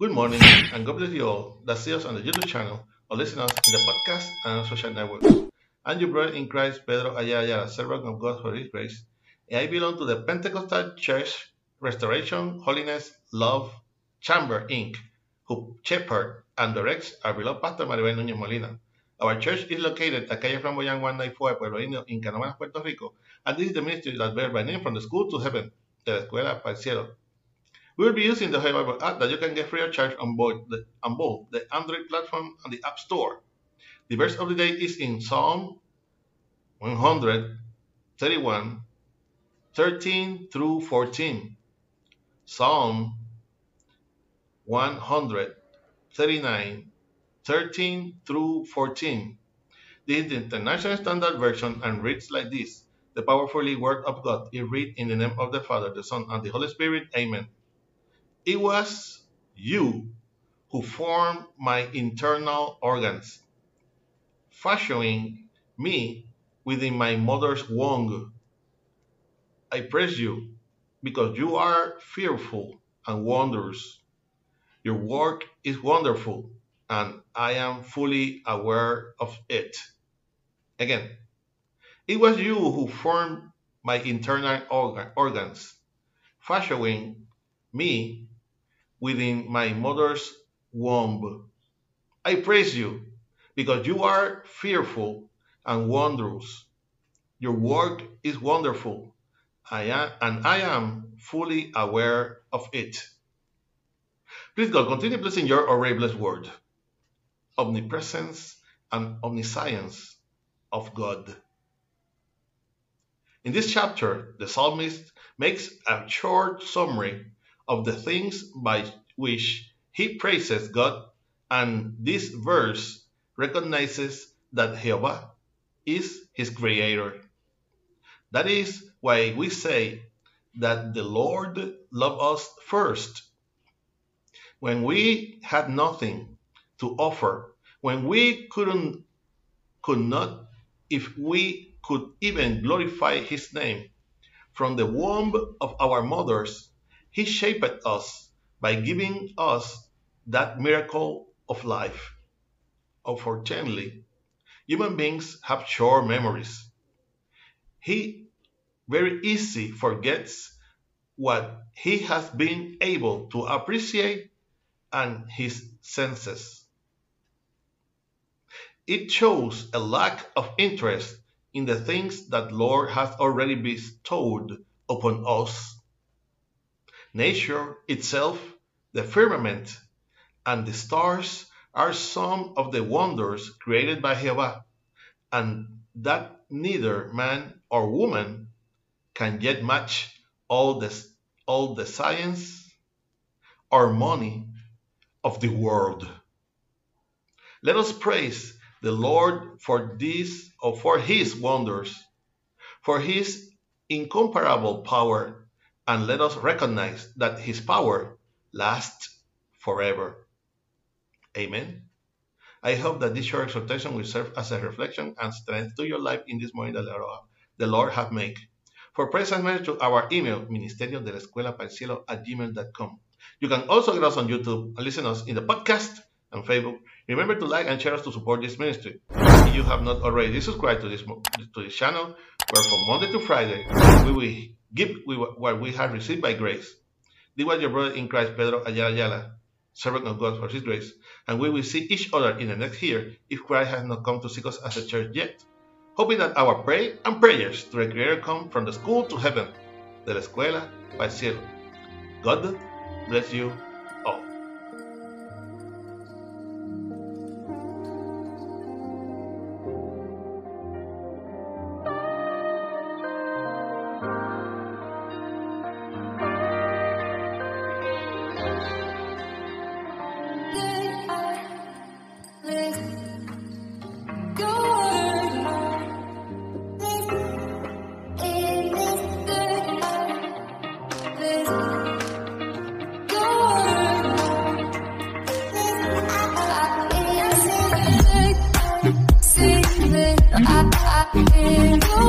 Good morning, and God bless you all that see us on the YouTube channel or listen us in the podcast and social networks. I'm your brother in Christ, Pedro Ayala, servant of God for His grace, and I belong to the Pentecostal Church Restoration, Holiness, Love Chamber, Inc., who shepherd and directs our beloved Pastor Maribel Núñez Molina. Our church is located at Calle Flamboyant 194, Pueblo Indio, in Canóvanas, Puerto Rico, and this is the ministry that bears by name from the school to heaven, la escuela para el cielo. We will be using the Bible app that you can get free of charge on both, the, on both the Android platform and the App Store. The verse of the day is in Psalm 131, 13 through 14. Psalm 139, 13 through 14. This is the International Standard Version and reads like this The powerfully Word of God is read in the name of the Father, the Son, and the Holy Spirit. Amen. It was you who formed my internal organs, fashioning me within my mother's womb. I praise you because you are fearful and wondrous. Your work is wonderful, and I am fully aware of it. Again, it was you who formed my internal organ, organs, fashioning me within my mother's womb. I praise you because you are fearful and wondrous. Your work is wonderful, I am, and I am fully aware of it. Please God, continue blessing your already blessed word, omnipresence and omniscience of God. In this chapter, the psalmist makes a short summary of the things by which he praises God, and this verse recognizes that Jehovah is his creator. That is why we say that the Lord loved us first. When we had nothing to offer, when we couldn't could not if we could even glorify his name from the womb of our mothers he shaped us by giving us that miracle of life. Unfortunately, human beings have short memories. He very easy forgets what he has been able to appreciate and his senses. It shows a lack of interest in the things that Lord has already bestowed upon us. Nature itself, the firmament, and the stars are some of the wonders created by Jehovah, and that neither man or woman can yet match all the, all the science or money of the world. Let us praise the Lord for this or for his wonders, for his incomparable power and let us recognize that his power lasts forever. Amen. I hope that this short exhortation will serve as a reflection and strength to your life in this morning that the Lord hath made. For praise and message to our email, ministerio de la escuela para el cielo at gmail.com. You can also get us on YouTube and listen us in the podcast and Facebook. Remember to like and share us to support this ministry. If you have not already subscribed to this to this channel, where from Monday to Friday we will Give what we have received by grace. This was your brother in Christ, Pedro Ayala Ayala, servant of God for his grace, and we will see each other in the next year if Christ has not come to seek us as a church yet. Hoping that our prayer and prayers to the Creator come from the school to heaven, de la escuela el cielo. God bless you Yeah.